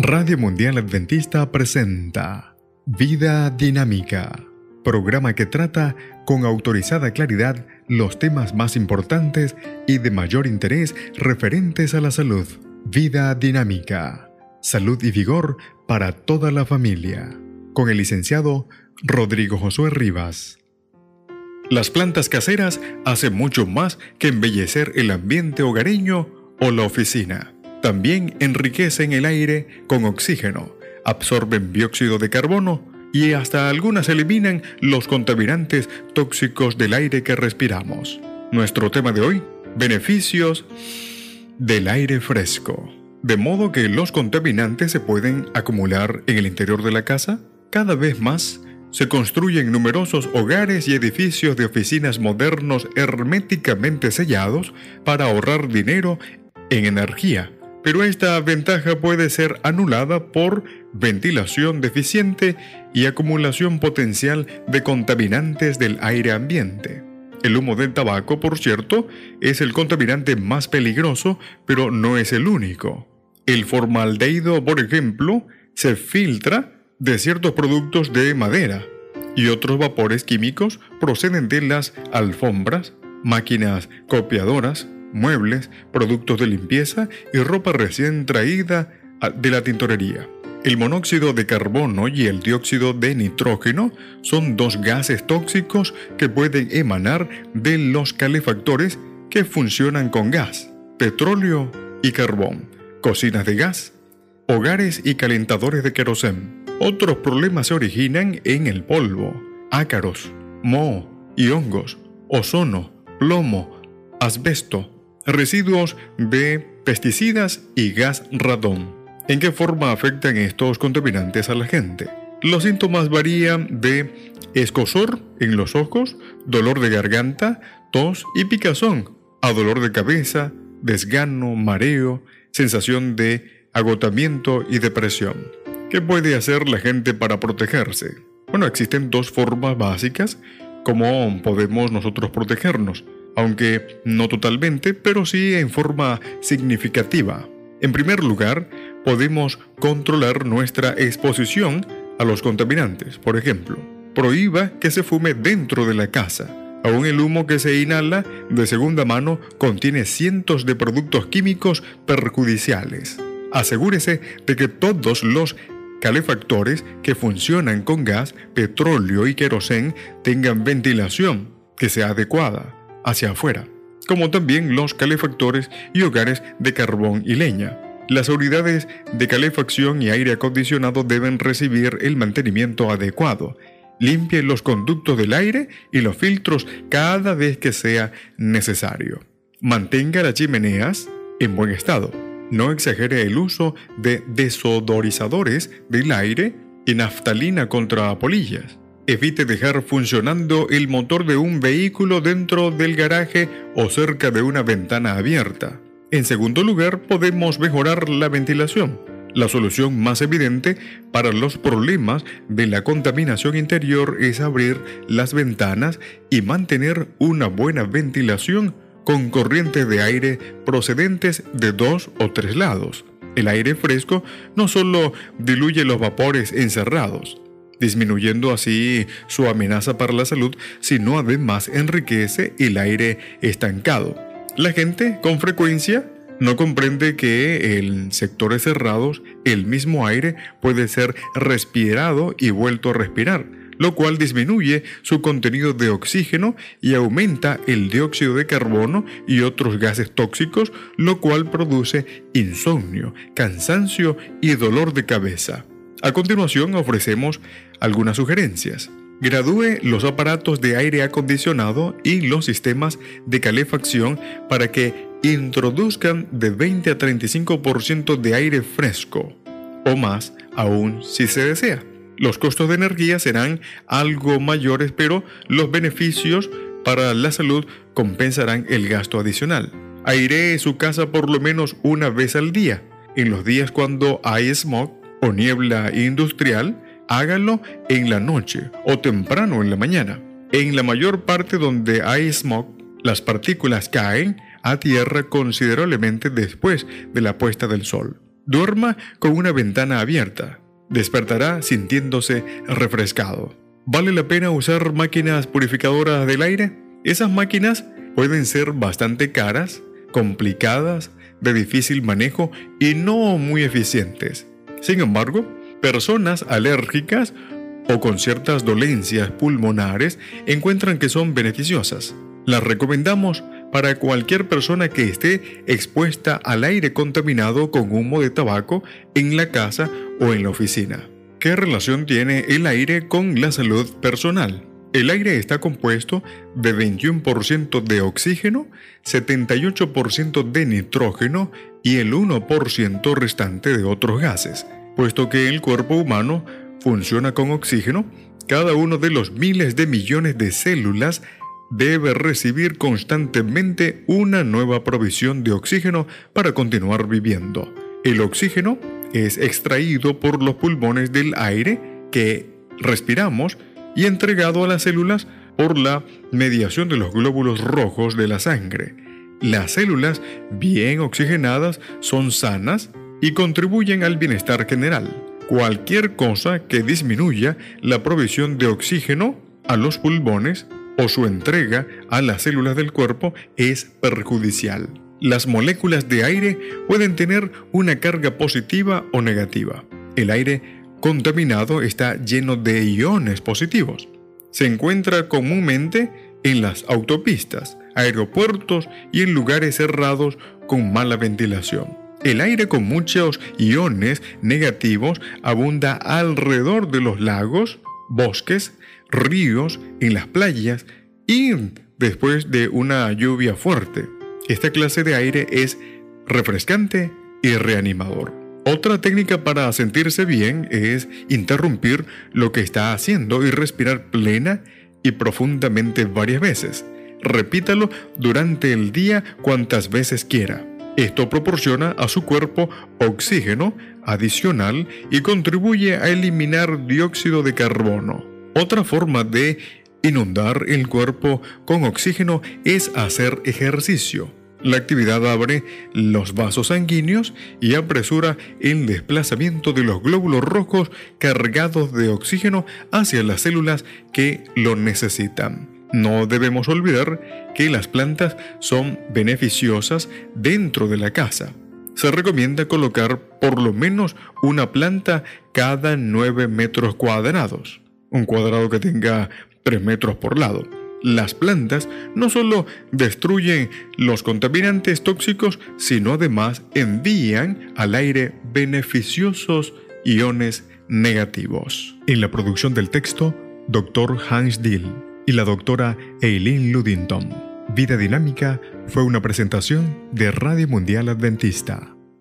Radio Mundial Adventista presenta Vida Dinámica, programa que trata con autorizada claridad los temas más importantes y de mayor interés referentes a la salud. Vida Dinámica, salud y vigor para toda la familia, con el licenciado Rodrigo Josué Rivas. Las plantas caseras hacen mucho más que embellecer el ambiente hogareño o la oficina también enriquecen el aire con oxígeno, absorben dióxido de carbono y hasta algunas eliminan los contaminantes tóxicos del aire que respiramos. Nuestro tema de hoy, beneficios del aire fresco. De modo que los contaminantes se pueden acumular en el interior de la casa. Cada vez más se construyen numerosos hogares y edificios de oficinas modernos herméticamente sellados para ahorrar dinero en energía pero esta ventaja puede ser anulada por ventilación deficiente y acumulación potencial de contaminantes del aire ambiente. El humo del tabaco, por cierto, es el contaminante más peligroso, pero no es el único. El formaldehído, por ejemplo, se filtra de ciertos productos de madera y otros vapores químicos proceden de las alfombras, máquinas copiadoras, muebles, productos de limpieza y ropa recién traída de la tintorería. El monóxido de carbono y el dióxido de nitrógeno son dos gases tóxicos que pueden emanar de los calefactores que funcionan con gas, petróleo y carbón, cocinas de gas, hogares y calentadores de querosén. Otros problemas se originan en el polvo, ácaros, moho y hongos, ozono, plomo, asbesto, residuos de pesticidas y gas radón. ¿En qué forma afectan estos contaminantes a la gente? Los síntomas varían de escosor en los ojos, dolor de garganta, tos y picazón, a dolor de cabeza, desgano, mareo, sensación de agotamiento y depresión. ¿Qué puede hacer la gente para protegerse? Bueno, existen dos formas básicas como podemos nosotros protegernos aunque no totalmente, pero sí en forma significativa. En primer lugar, podemos controlar nuestra exposición a los contaminantes. Por ejemplo, prohíba que se fume dentro de la casa. Aún el humo que se inhala de segunda mano contiene cientos de productos químicos perjudiciales. Asegúrese de que todos los calefactores que funcionan con gas, petróleo y querosén tengan ventilación que sea adecuada hacia afuera, como también los calefactores y hogares de carbón y leña. Las unidades de calefacción y aire acondicionado deben recibir el mantenimiento adecuado. Limpie los conductos del aire y los filtros cada vez que sea necesario. Mantenga las chimeneas en buen estado. No exagere el uso de desodorizadores del aire y naftalina contra polillas. Evite dejar funcionando el motor de un vehículo dentro del garaje o cerca de una ventana abierta. En segundo lugar, podemos mejorar la ventilación. La solución más evidente para los problemas de la contaminación interior es abrir las ventanas y mantener una buena ventilación con corrientes de aire procedentes de dos o tres lados. El aire fresco no solo diluye los vapores encerrados, disminuyendo así su amenaza para la salud, sino además enriquece el aire estancado. La gente con frecuencia no comprende que en sectores cerrados el mismo aire puede ser respirado y vuelto a respirar, lo cual disminuye su contenido de oxígeno y aumenta el dióxido de carbono y otros gases tóxicos, lo cual produce insomnio, cansancio y dolor de cabeza. A continuación ofrecemos algunas sugerencias. Gradúe los aparatos de aire acondicionado y los sistemas de calefacción para que introduzcan de 20 a 35% de aire fresco o más aún si se desea. Los costos de energía serán algo mayores, pero los beneficios para la salud compensarán el gasto adicional. Airee su casa por lo menos una vez al día. En los días cuando hay smog, o niebla industrial, hágalo en la noche o temprano en la mañana. En la mayor parte donde hay smog, las partículas caen a tierra considerablemente después de la puesta del sol. Duerma con una ventana abierta. Despertará sintiéndose refrescado. ¿Vale la pena usar máquinas purificadoras del aire? Esas máquinas pueden ser bastante caras, complicadas, de difícil manejo y no muy eficientes. Sin embargo, personas alérgicas o con ciertas dolencias pulmonares encuentran que son beneficiosas. Las recomendamos para cualquier persona que esté expuesta al aire contaminado con humo de tabaco en la casa o en la oficina. ¿Qué relación tiene el aire con la salud personal? El aire está compuesto de 21% de oxígeno, 78% de nitrógeno y el 1% restante de otros gases. Puesto que el cuerpo humano funciona con oxígeno, cada uno de los miles de millones de células debe recibir constantemente una nueva provisión de oxígeno para continuar viviendo. El oxígeno es extraído por los pulmones del aire que respiramos y entregado a las células por la mediación de los glóbulos rojos de la sangre. Las células bien oxigenadas son sanas y contribuyen al bienestar general. Cualquier cosa que disminuya la provisión de oxígeno a los pulmones o su entrega a las células del cuerpo es perjudicial. Las moléculas de aire pueden tener una carga positiva o negativa. El aire contaminado está lleno de iones positivos. Se encuentra comúnmente en las autopistas, aeropuertos y en lugares cerrados con mala ventilación. El aire con muchos iones negativos abunda alrededor de los lagos, bosques, ríos, en las playas y después de una lluvia fuerte. Esta clase de aire es refrescante y reanimador. Otra técnica para sentirse bien es interrumpir lo que está haciendo y respirar plena y profundamente varias veces. Repítalo durante el día cuantas veces quiera. Esto proporciona a su cuerpo oxígeno adicional y contribuye a eliminar dióxido de carbono. Otra forma de inundar el cuerpo con oxígeno es hacer ejercicio. La actividad abre los vasos sanguíneos y apresura el desplazamiento de los glóbulos rojos cargados de oxígeno hacia las células que lo necesitan. No debemos olvidar que las plantas son beneficiosas dentro de la casa. Se recomienda colocar por lo menos una planta cada 9 metros cuadrados. Un cuadrado que tenga 3 metros por lado. Las plantas no solo destruyen los contaminantes tóxicos, sino además envían al aire beneficiosos iones negativos. En la producción del texto, Dr. Hans Dill y la doctora Eileen Ludington. Vida Dinámica fue una presentación de Radio Mundial Adventista